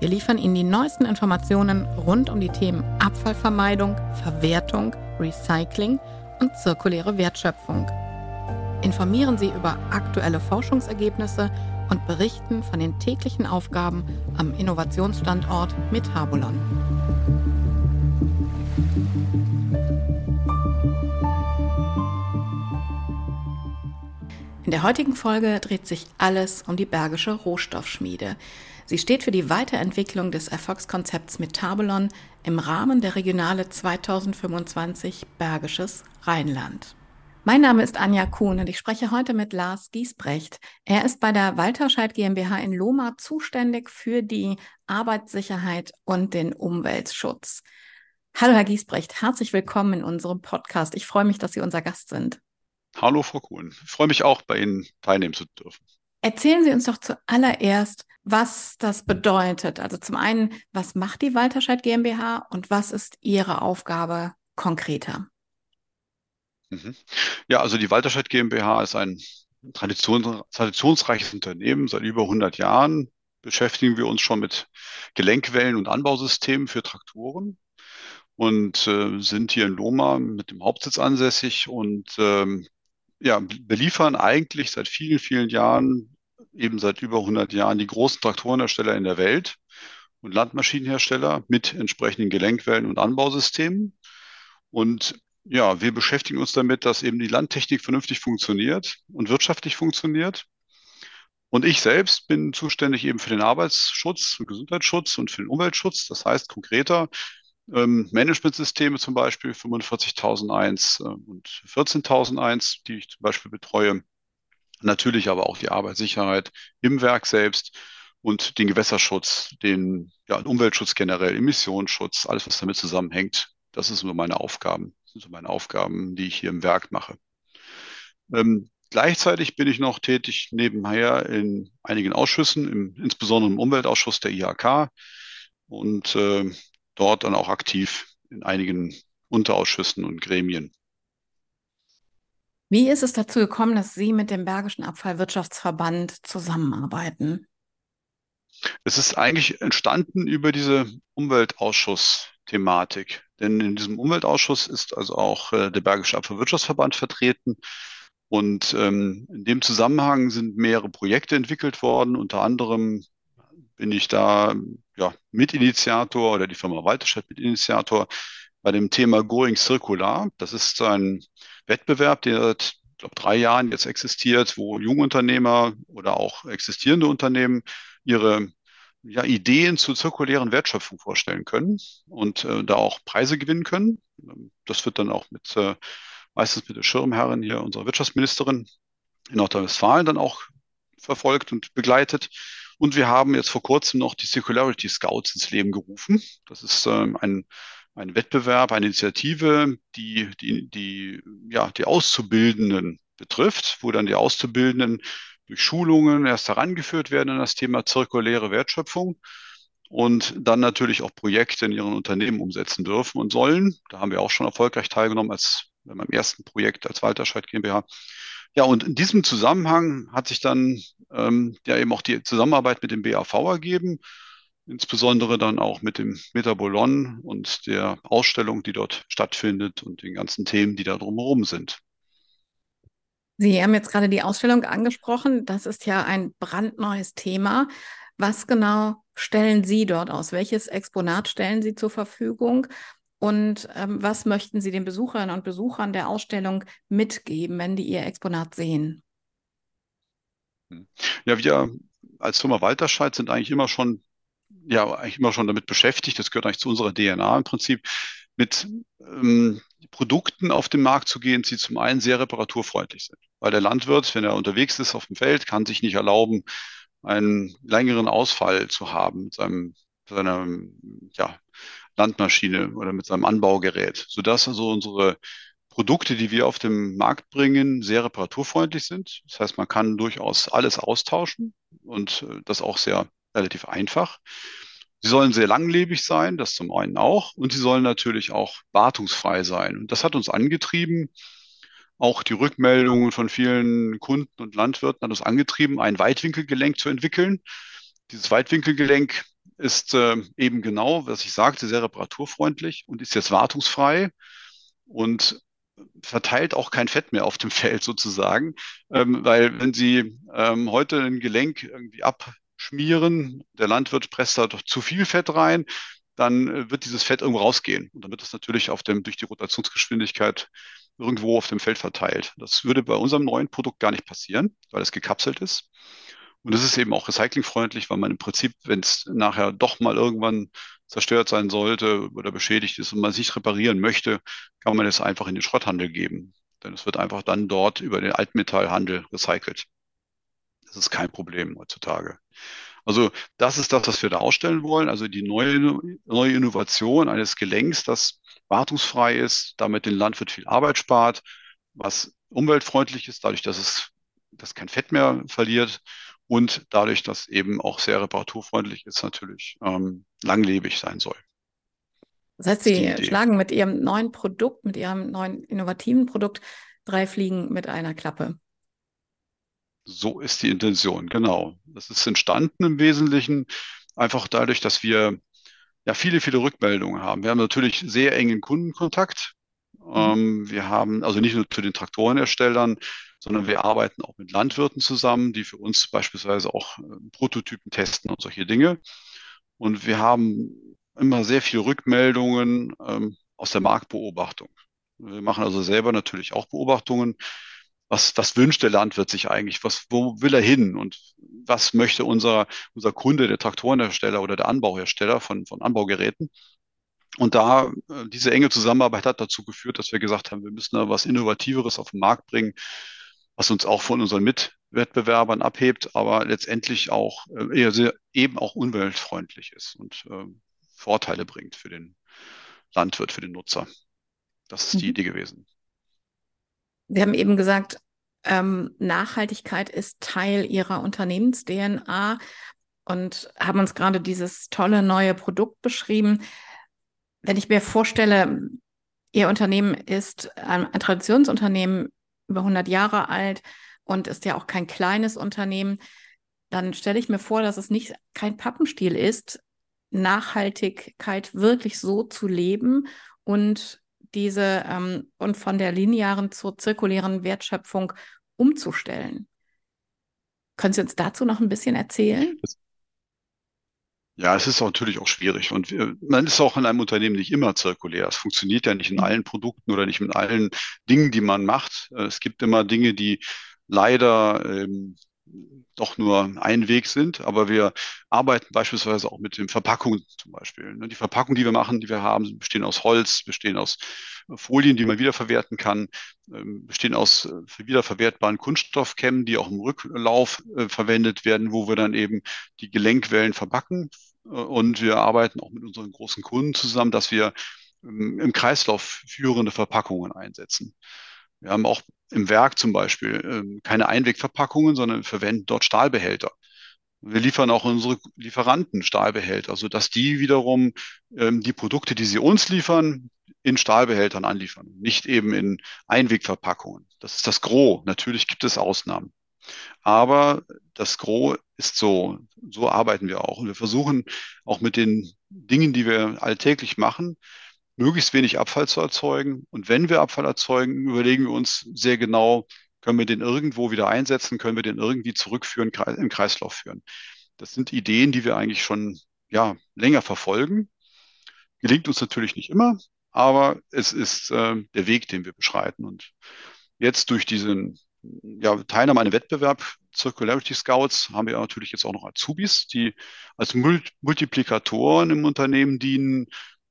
Wir liefern Ihnen die neuesten Informationen rund um die Themen Abfallvermeidung, Verwertung, Recycling und zirkuläre Wertschöpfung. Informieren Sie über aktuelle Forschungsergebnisse und berichten von den täglichen Aufgaben am Innovationsstandort Metabolon. In der heutigen Folge dreht sich alles um die Bergische Rohstoffschmiede. Sie steht für die Weiterentwicklung des Erfolgskonzepts Metabolon im Rahmen der Regionale 2025 Bergisches Rheinland. Mein Name ist Anja Kuhn und ich spreche heute mit Lars Giesbrecht. Er ist bei der Walterscheid GmbH in Lohmar zuständig für die Arbeitssicherheit und den Umweltschutz. Hallo, Herr Giesbrecht, herzlich willkommen in unserem Podcast. Ich freue mich, dass Sie unser Gast sind. Hallo, Frau Kuhn. Ich freue mich auch, bei Ihnen teilnehmen zu dürfen. Erzählen Sie uns doch zuallererst, was das bedeutet. Also zum einen, was macht die Walterscheid GmbH und was ist Ihre Aufgabe konkreter? Mhm. Ja, also die Walterscheid GmbH ist ein Tradition, traditionsreiches Unternehmen. Seit über 100 Jahren beschäftigen wir uns schon mit Gelenkwellen und Anbausystemen für Traktoren und äh, sind hier in Loma mit dem Hauptsitz ansässig und ähm, ja, beliefern eigentlich seit vielen, vielen Jahren, eben seit über 100 Jahren, die großen Traktorenhersteller in der Welt und Landmaschinenhersteller mit entsprechenden Gelenkwellen und Anbausystemen. Und ja, wir beschäftigen uns damit, dass eben die Landtechnik vernünftig funktioniert und wirtschaftlich funktioniert. Und ich selbst bin zuständig eben für den Arbeitsschutz und Gesundheitsschutz und für den Umweltschutz. Das heißt konkreter, ähm, Managementsysteme zum Beispiel 45.001 äh, und 14.001, die ich zum Beispiel betreue. Natürlich aber auch die Arbeitssicherheit im Werk selbst und den Gewässerschutz, den ja, Umweltschutz generell, Emissionsschutz, alles, was damit zusammenhängt. Das sind so meine Aufgaben. Das sind so meine Aufgaben, die ich hier im Werk mache. Ähm, gleichzeitig bin ich noch tätig nebenher in einigen Ausschüssen, im, insbesondere im Umweltausschuss der IHK und äh, dort dann auch aktiv in einigen Unterausschüssen und Gremien. Wie ist es dazu gekommen, dass Sie mit dem Bergischen Abfallwirtschaftsverband zusammenarbeiten? Es ist eigentlich entstanden über diese Umweltausschuss-Thematik. Denn in diesem Umweltausschuss ist also auch äh, der Bergische Abfallwirtschaftsverband vertreten. Und ähm, in dem Zusammenhang sind mehrere Projekte entwickelt worden, unter anderem bin ich da ja, Mitinitiator oder die Firma Walterstadt Mitinitiator bei dem Thema Going Circular. Das ist ein Wettbewerb, der seit glaube, drei Jahren jetzt existiert, wo Jungunternehmer oder auch existierende Unternehmen ihre ja, Ideen zur zirkulären Wertschöpfung vorstellen können und äh, da auch Preise gewinnen können. Das wird dann auch mit äh, meistens mit der Schirmherrin hier, unserer Wirtschaftsministerin in Nordrhein-Westfalen dann auch verfolgt und begleitet. Und wir haben jetzt vor kurzem noch die Circularity Scouts ins Leben gerufen. Das ist ähm, ein, ein Wettbewerb, eine Initiative, die, die, die, ja, die Auszubildenden betrifft, wo dann die Auszubildenden durch Schulungen erst herangeführt werden an das Thema zirkuläre Wertschöpfung und dann natürlich auch Projekte in ihren Unternehmen umsetzen dürfen und sollen. Da haben wir auch schon erfolgreich teilgenommen als beim ersten Projekt als Walterscheid GmbH. Ja, und in diesem Zusammenhang hat sich dann ähm, ja eben auch die Zusammenarbeit mit dem BAV ergeben, insbesondere dann auch mit dem Metabolon und der Ausstellung, die dort stattfindet und den ganzen Themen, die da drumherum sind. Sie haben jetzt gerade die Ausstellung angesprochen. Das ist ja ein brandneues Thema. Was genau stellen Sie dort aus? Welches Exponat stellen Sie zur Verfügung? Und ähm, was möchten Sie den Besucherinnen und Besuchern der Ausstellung mitgeben, wenn die Ihr Exponat sehen? Hm. Ja, wir als Firma Walterscheid sind eigentlich immer schon, ja, eigentlich immer schon damit beschäftigt, das gehört eigentlich zu unserer DNA im Prinzip, mit ähm, Produkten auf den Markt zu gehen, die zum einen sehr reparaturfreundlich sind. Weil der Landwirt, wenn er unterwegs ist auf dem Feld, kann sich nicht erlauben, einen längeren Ausfall zu haben mit seinem, seiner ja, Landmaschine oder mit seinem Anbaugerät, sodass also unsere Produkte, die wir auf den Markt bringen, sehr reparaturfreundlich sind. Das heißt, man kann durchaus alles austauschen und äh, das auch sehr relativ einfach. Sie sollen sehr langlebig sein, das zum einen auch, und sie sollen natürlich auch wartungsfrei sein. Und das hat uns angetrieben, auch die Rückmeldungen von vielen Kunden und Landwirten hat uns angetrieben, ein Weitwinkelgelenk zu entwickeln. Dieses Weitwinkelgelenk ist äh, eben genau, was ich sagte, sehr reparaturfreundlich und ist jetzt wartungsfrei und verteilt auch kein Fett mehr auf dem Feld sozusagen, ähm, weil wenn Sie ähm, heute ein Gelenk irgendwie abschmieren, der Landwirt presst da doch zu viel Fett rein, dann äh, wird dieses Fett irgendwo rausgehen und dann wird es natürlich auf dem, durch die Rotationsgeschwindigkeit irgendwo auf dem Feld verteilt. Das würde bei unserem neuen Produkt gar nicht passieren, weil es gekapselt ist. Und es ist eben auch recyclingfreundlich, weil man im Prinzip, wenn es nachher doch mal irgendwann zerstört sein sollte oder beschädigt ist und man sich reparieren möchte, kann man es einfach in den Schrotthandel geben. Denn es wird einfach dann dort über den Altmetallhandel recycelt. Das ist kein Problem heutzutage. Also das ist das, was wir da ausstellen wollen. Also die neue, neue Innovation eines Gelenks, das wartungsfrei ist, damit den Landwirt viel Arbeit spart, was umweltfreundlich ist, dadurch, dass es dass kein Fett mehr verliert und dadurch, dass eben auch sehr reparaturfreundlich ist, natürlich ähm, langlebig sein soll. Das heißt, Sie schlagen mit Ihrem neuen Produkt, mit Ihrem neuen innovativen Produkt drei Fliegen mit einer Klappe. So ist die Intention, genau. Das ist entstanden im Wesentlichen einfach dadurch, dass wir ja viele, viele Rückmeldungen haben. Wir haben natürlich sehr engen Kundenkontakt. Mhm. Ähm, wir haben also nicht nur zu den Traktorenerstellern, sondern wir arbeiten auch mit Landwirten zusammen, die für uns beispielsweise auch äh, Prototypen testen und solche Dinge. Und wir haben immer sehr viele Rückmeldungen ähm, aus der Marktbeobachtung. Wir machen also selber natürlich auch Beobachtungen. Was, was wünscht der Landwirt sich eigentlich? Was, wo will er hin? Und was möchte unser, unser Kunde, der Traktorenhersteller oder der Anbauhersteller von, von Anbaugeräten? Und da, äh, diese enge Zusammenarbeit hat dazu geführt, dass wir gesagt haben, wir müssen da was Innovativeres auf den Markt bringen, was uns auch von unseren Mitwettbewerbern abhebt, aber letztendlich auch äh, eher sehr, eben auch umweltfreundlich ist und äh, Vorteile bringt für den Landwirt, für den Nutzer. Das ist die mhm. Idee gewesen. Sie haben eben gesagt, ähm, Nachhaltigkeit ist Teil Ihrer Unternehmens-DNA und haben uns gerade dieses tolle neue Produkt beschrieben. Wenn ich mir vorstelle, Ihr Unternehmen ist ein, ein Traditionsunternehmen über 100 Jahre alt und ist ja auch kein kleines Unternehmen, dann stelle ich mir vor, dass es nicht kein Pappenstiel ist, Nachhaltigkeit wirklich so zu leben und diese ähm, und von der linearen zur zirkulären Wertschöpfung umzustellen. Können Sie uns dazu noch ein bisschen erzählen? Ja, es ist auch natürlich auch schwierig. Und wir, man ist auch in einem Unternehmen nicht immer zirkulär. Es funktioniert ja nicht in mhm. allen Produkten oder nicht mit allen Dingen, die man macht. Äh, es gibt immer Dinge, die leider ähm, doch nur ein Weg sind, aber wir arbeiten beispielsweise auch mit den Verpackungen zum Beispiel. Ne, die Verpackungen, die wir machen, die wir haben, bestehen aus Holz, bestehen aus Folien, die man wiederverwerten kann, ähm, bestehen aus äh, wiederverwertbaren Kunststoffkämmen, die auch im Rücklauf äh, verwendet werden, wo wir dann eben die Gelenkwellen verpacken. Und wir arbeiten auch mit unseren großen Kunden zusammen, dass wir ähm, im Kreislauf führende Verpackungen einsetzen. Wir haben auch im Werk zum Beispiel ähm, keine Einwegverpackungen, sondern verwenden dort Stahlbehälter. Wir liefern auch unsere Lieferanten Stahlbehälter, sodass die wiederum ähm, die Produkte, die sie uns liefern, in Stahlbehältern anliefern, nicht eben in Einwegverpackungen. Das ist das Gros. Natürlich gibt es Ausnahmen. Aber das Gros ist so. So arbeiten wir auch. Und wir versuchen auch mit den Dingen, die wir alltäglich machen, möglichst wenig Abfall zu erzeugen. Und wenn wir Abfall erzeugen, überlegen wir uns sehr genau, können wir den irgendwo wieder einsetzen, können wir den irgendwie zurückführen, im Kreislauf führen. Das sind Ideen, die wir eigentlich schon ja, länger verfolgen. Gelingt uns natürlich nicht immer, aber es ist äh, der Weg, den wir beschreiten. Und jetzt durch diesen ja, Teilnahme an einem Wettbewerb Circularity Scouts haben wir natürlich jetzt auch noch Azubis, die als Multiplikatoren im Unternehmen dienen,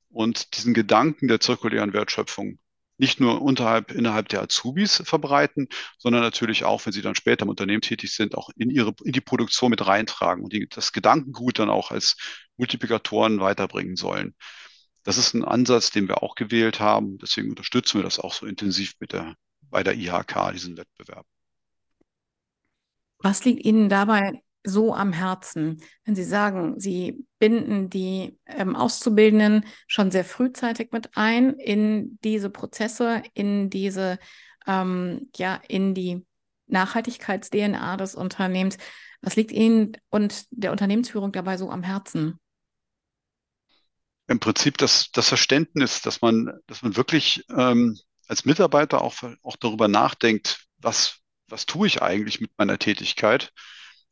und diesen Gedanken der zirkulären Wertschöpfung nicht nur unterhalb, innerhalb der Azubis verbreiten, sondern natürlich auch, wenn sie dann später im Unternehmen tätig sind, auch in ihre, in die Produktion mit reintragen und die, das Gedankengut dann auch als Multiplikatoren weiterbringen sollen. das ist ein Ansatz, den wir auch gewählt haben. Deswegen unterstützen wir das auch so intensiv mit der, bei der IHK, diesen Wettbewerb. Was liegt Ihnen dabei so am Herzen, wenn Sie sagen, Sie binden die ähm, Auszubildenden schon sehr frühzeitig mit ein in diese Prozesse, in diese, ähm, ja, in die Nachhaltigkeits-DNA des Unternehmens. Was liegt Ihnen und der Unternehmensführung dabei so am Herzen? Im Prinzip das, das Verständnis, dass man, dass man wirklich ähm, als Mitarbeiter auch, auch darüber nachdenkt, was, was tue ich eigentlich mit meiner Tätigkeit?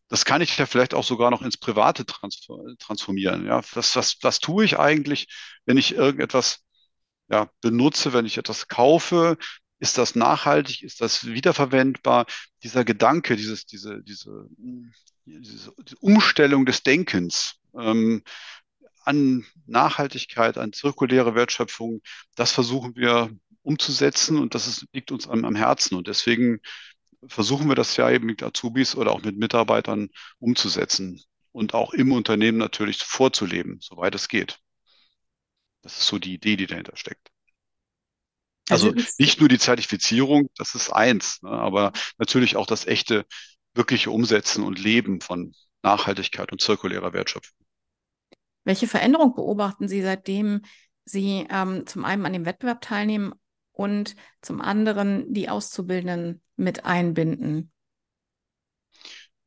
Das kann ich ja vielleicht auch sogar noch ins Private transformieren. Ja, was, was, was tue ich eigentlich, wenn ich irgendetwas ja, benutze, wenn ich etwas kaufe? Ist das nachhaltig? Ist das wiederverwendbar? Dieser Gedanke, dieses, diese, diese, diese Umstellung des Denkens ähm, an Nachhaltigkeit, an zirkuläre Wertschöpfung, das versuchen wir umzusetzen und das ist, liegt uns am, am Herzen. Und deswegen versuchen wir das ja eben mit Azubis oder auch mit Mitarbeitern umzusetzen und auch im Unternehmen natürlich vorzuleben, soweit es geht. Das ist so die Idee, die dahinter steckt. Also, also nicht nur die Zertifizierung, das ist eins, ne, aber natürlich auch das echte, wirkliche Umsetzen und Leben von Nachhaltigkeit und zirkulärer Wertschöpfung. Welche Veränderung beobachten Sie, seitdem Sie ähm, zum einen an dem Wettbewerb teilnehmen und zum anderen die Auszubildenden mit einbinden?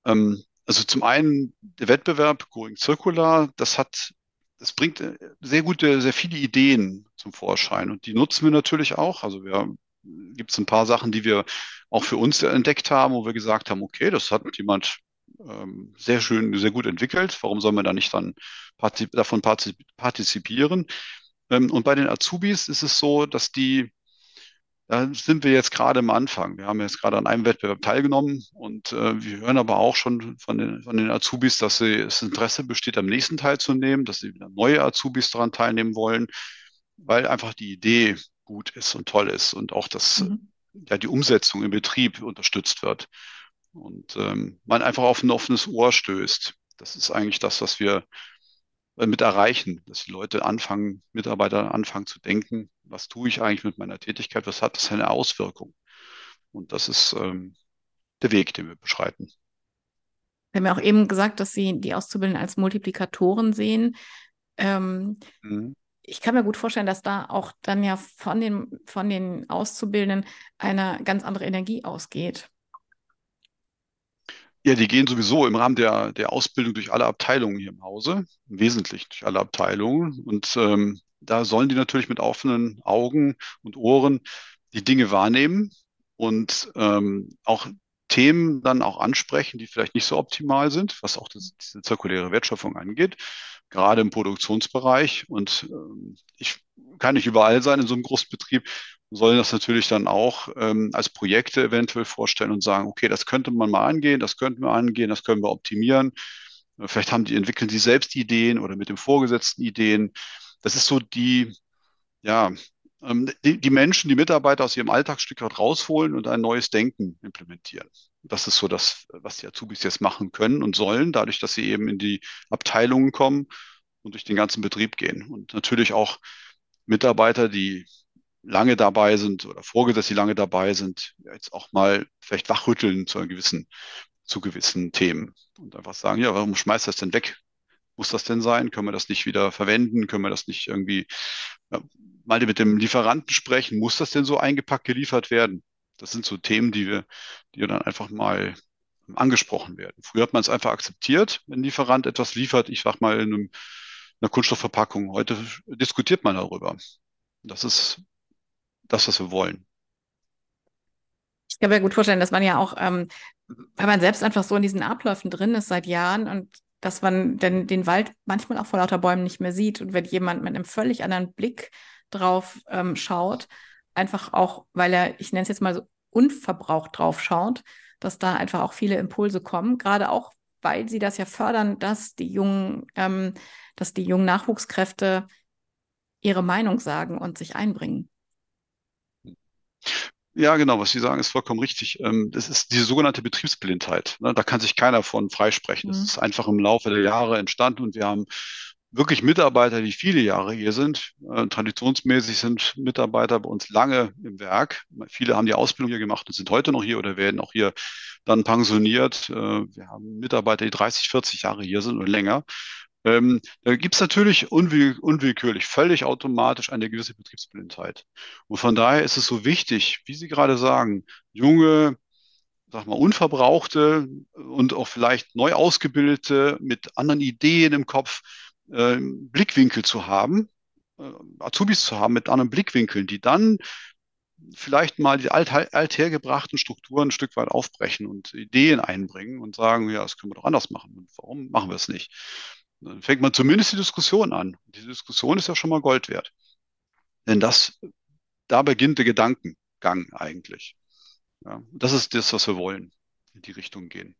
Ähm, also zum einen der Wettbewerb Going Circular, das hat, das bringt äh, sehr gute, sehr viele Ideen zum Vorschein und die nutzen wir natürlich auch. Also wir gibt es ein paar Sachen, die wir auch für uns entdeckt haben, wo wir gesagt haben, okay, das hat jemand ähm, sehr schön, sehr gut entwickelt. Warum soll man da nicht dann partizip davon partizipieren? Ähm, und bei den Azubis ist es so, dass die da sind wir jetzt gerade am Anfang. Wir haben jetzt gerade an einem Wettbewerb teilgenommen und äh, wir hören aber auch schon von den, von den Azubis, dass sie, das Interesse besteht, am nächsten teilzunehmen, dass sie wieder neue Azubis daran teilnehmen wollen, weil einfach die Idee gut ist und toll ist und auch das, mhm. ja, die Umsetzung im Betrieb unterstützt wird und ähm, man einfach auf ein offenes Ohr stößt. Das ist eigentlich das, was wir äh, mit erreichen, dass die Leute anfangen, Mitarbeiter anfangen zu denken, was tue ich eigentlich mit meiner Tätigkeit, was hat das eine Auswirkung? Und das ist ähm, der Weg, den wir beschreiten. Wir haben ja auch eben gesagt, dass Sie die Auszubildenden als Multiplikatoren sehen. Ähm, mhm. Ich kann mir gut vorstellen, dass da auch dann ja von den, von den Auszubildenden eine ganz andere Energie ausgeht. Ja, die gehen sowieso im Rahmen der, der Ausbildung durch alle Abteilungen hier im Hause, wesentlich durch alle Abteilungen. Und ähm, da sollen die natürlich mit offenen Augen und Ohren die Dinge wahrnehmen und ähm, auch Themen dann auch ansprechen, die vielleicht nicht so optimal sind, was auch das, diese zirkuläre Wertschöpfung angeht, gerade im Produktionsbereich. Und ähm, ich kann nicht überall sein in so einem Großbetrieb sollen das natürlich dann auch ähm, als Projekte eventuell vorstellen und sagen, okay, das könnte man mal angehen, das könnten wir angehen, das können wir optimieren. Vielleicht haben die, entwickeln sie selbst Ideen oder mit dem Vorgesetzten Ideen. Das ist so die, ja, ähm, die, die Menschen, die Mitarbeiter aus ihrem Alltagsstück rausholen und ein neues Denken implementieren. Das ist so das, was die Azubis jetzt machen können und sollen, dadurch, dass sie eben in die Abteilungen kommen und durch den ganzen Betrieb gehen. Und natürlich auch Mitarbeiter, die lange dabei sind oder Vorgesetzte, die lange dabei sind, jetzt auch mal vielleicht wachrütteln zu, gewissen, zu gewissen Themen und einfach sagen, ja, warum schmeißt das denn weg? Muss das denn sein? Können wir das nicht wieder verwenden? Können wir das nicht irgendwie ja, mal mit dem Lieferanten sprechen? Muss das denn so eingepackt geliefert werden? Das sind so Themen, die wir, die dann einfach mal angesprochen werden. Früher hat man es einfach akzeptiert, wenn ein Lieferant etwas liefert, ich sag mal in einem, einer Kunststoffverpackung. Heute diskutiert man darüber. Das ist das, was wir wollen. Ich kann mir gut vorstellen, dass man ja auch, ähm, weil man selbst einfach so in diesen Abläufen drin ist seit Jahren und dass man denn den Wald manchmal auch vor lauter Bäumen nicht mehr sieht und wenn jemand mit einem völlig anderen Blick drauf ähm, schaut, einfach auch, weil er, ich nenne es jetzt mal so unverbraucht drauf schaut, dass da einfach auch viele Impulse kommen, gerade auch, weil sie das ja fördern, dass die jungen, ähm, dass die jungen Nachwuchskräfte ihre Meinung sagen und sich einbringen. Ja, genau, was Sie sagen, ist vollkommen richtig. Ähm, das ist diese sogenannte Betriebsblindheit. Ne? Da kann sich keiner von freisprechen. Das mhm. ist einfach im Laufe der Jahre entstanden und wir haben wirklich Mitarbeiter, die viele Jahre hier sind. Äh, traditionsmäßig sind Mitarbeiter bei uns lange im Werk. Viele haben die Ausbildung hier gemacht und sind heute noch hier oder werden auch hier dann pensioniert. Äh, wir haben Mitarbeiter, die 30, 40 Jahre hier sind und länger. Ähm, da gibt es natürlich unwill unwillkürlich, völlig automatisch eine gewisse Betriebsblindheit. Und von daher ist es so wichtig, wie Sie gerade sagen, junge, sag mal, unverbrauchte und auch vielleicht neu ausgebildete mit anderen Ideen im Kopf äh, Blickwinkel zu haben, äh, Azubis zu haben mit anderen Blickwinkeln, die dann vielleicht mal die alt, althergebrachten Strukturen ein Stück weit aufbrechen und Ideen einbringen und sagen, ja, das können wir doch anders machen. Und warum machen wir es nicht? Dann fängt man zumindest die Diskussion an. Die Diskussion ist ja schon mal Gold wert. Denn das, da beginnt der Gedankengang eigentlich. Ja, das ist das, was wir wollen, in die Richtung gehen.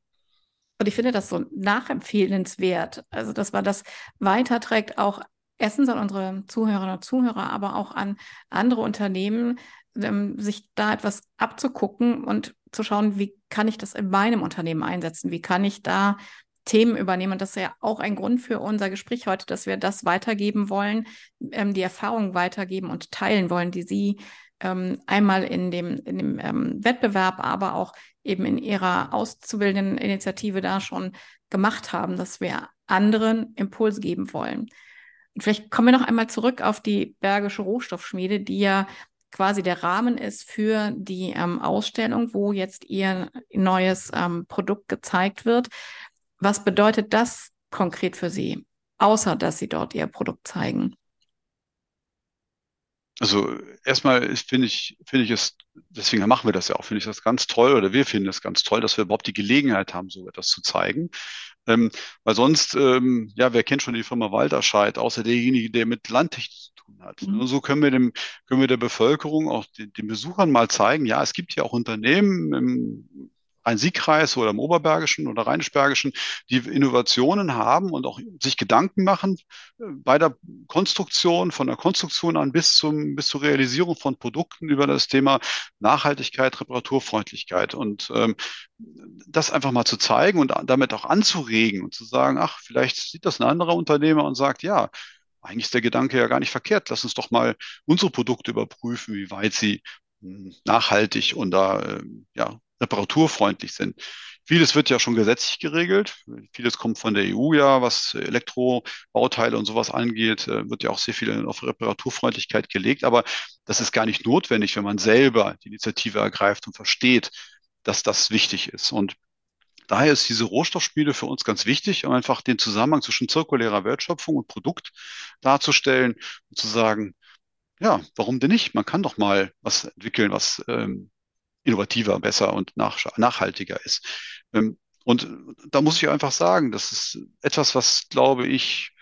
Und ich finde das so nachempfehlenswert. Also, dass man das weiterträgt, auch erstens an unsere Zuhörerinnen und Zuhörer, aber auch an andere Unternehmen, ähm, sich da etwas abzugucken und zu schauen, wie kann ich das in meinem Unternehmen einsetzen? Wie kann ich da Themen übernehmen? Und das ist ja auch ein Grund für unser Gespräch heute, dass wir das weitergeben wollen, ähm, die Erfahrungen weitergeben und teilen wollen, die Sie ähm, einmal in dem, in dem ähm, Wettbewerb, aber auch eben in ihrer auszubildenden Initiative da schon gemacht haben, dass wir anderen Impuls geben wollen. Und vielleicht kommen wir noch einmal zurück auf die Bergische Rohstoffschmiede, die ja quasi der Rahmen ist für die ähm, Ausstellung, wo jetzt ihr neues ähm, Produkt gezeigt wird. Was bedeutet das konkret für Sie, außer dass Sie dort Ihr Produkt zeigen? Also erstmal finde ich, finde ich es, deswegen machen wir das ja auch, finde ich das ganz toll oder wir finden es ganz toll, dass wir überhaupt die Gelegenheit haben, so etwas zu zeigen. Ähm, weil sonst, ähm, ja, wer kennt schon die Firma Walterscheid, außer derjenige, der mit Landtechnik zu tun hat. Mhm. So können wir dem, können wir der Bevölkerung, auch den, den Besuchern mal zeigen, ja, es gibt ja auch Unternehmen im Rhein-Sieg-Kreis oder im Oberbergischen oder Rheinisch-Bergischen, die Innovationen haben und auch sich Gedanken machen äh, bei der Konstruktion, von der Konstruktion an bis zum, bis zur Realisierung von Produkten über das Thema Nachhaltigkeit, Reparaturfreundlichkeit und ähm, das einfach mal zu zeigen und damit auch anzuregen und zu sagen, ach, vielleicht sieht das ein anderer Unternehmer und sagt, ja, eigentlich ist der Gedanke ja gar nicht verkehrt. Lass uns doch mal unsere Produkte überprüfen, wie weit sie hm, nachhaltig und da äh, ja, reparaturfreundlich sind. Vieles wird ja schon gesetzlich geregelt. Vieles kommt von der EU ja, was Elektrobauteile und sowas angeht, äh, wird ja auch sehr viel auf Reparaturfreundlichkeit gelegt. Aber das ist gar nicht notwendig, wenn man selber die Initiative ergreift und versteht, dass das wichtig ist. Und daher ist diese Rohstoffspiele für uns ganz wichtig, um einfach den Zusammenhang zwischen zirkulärer Wertschöpfung und Produkt darzustellen und zu sagen, ja, warum denn nicht? Man kann doch mal was entwickeln, was ähm, innovativer, besser und nach, nachhaltiger ist. Ähm, und da muss ich einfach sagen, das ist etwas, was, glaube ich,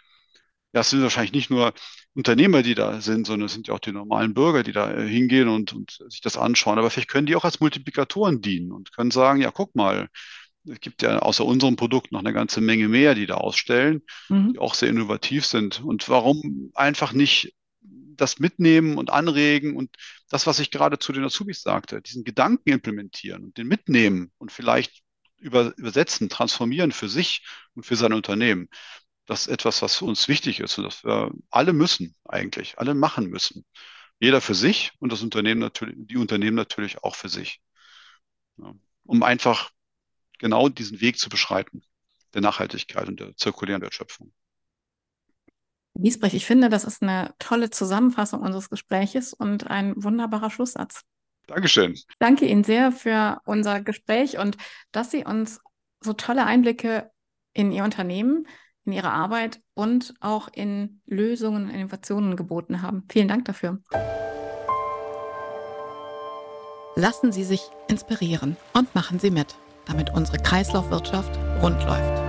ja, es sind wahrscheinlich nicht nur Unternehmer, die da sind, sondern es sind ja auch die normalen Bürger, die da äh, hingehen und, und sich das anschauen. Aber vielleicht können die auch als Multiplikatoren dienen und können sagen, ja, guck mal, es gibt ja außer unserem Produkt noch eine ganze Menge mehr, die da ausstellen, mhm. die auch sehr innovativ sind. Und warum einfach nicht das mitnehmen und anregen und das, was ich gerade zu den Azubis sagte, diesen Gedanken implementieren und den mitnehmen und vielleicht über, übersetzen, transformieren für sich und für sein Unternehmen. Das ist etwas, was für uns wichtig ist und das wir alle müssen eigentlich, alle machen müssen. Jeder für sich und das Unternehmen natürlich, die Unternehmen natürlich auch für sich. Ja, um einfach genau diesen Weg zu beschreiten, der Nachhaltigkeit und der zirkulären Wertschöpfung. Wiesbrecht, ich finde, das ist eine tolle Zusammenfassung unseres Gespräches und ein wunderbarer Schlusssatz. Dankeschön. Danke Ihnen sehr für unser Gespräch und dass Sie uns so tolle Einblicke in Ihr Unternehmen, in Ihre Arbeit und auch in Lösungen und Innovationen geboten haben. Vielen Dank dafür. Lassen Sie sich inspirieren und machen Sie mit, damit unsere Kreislaufwirtschaft rund läuft.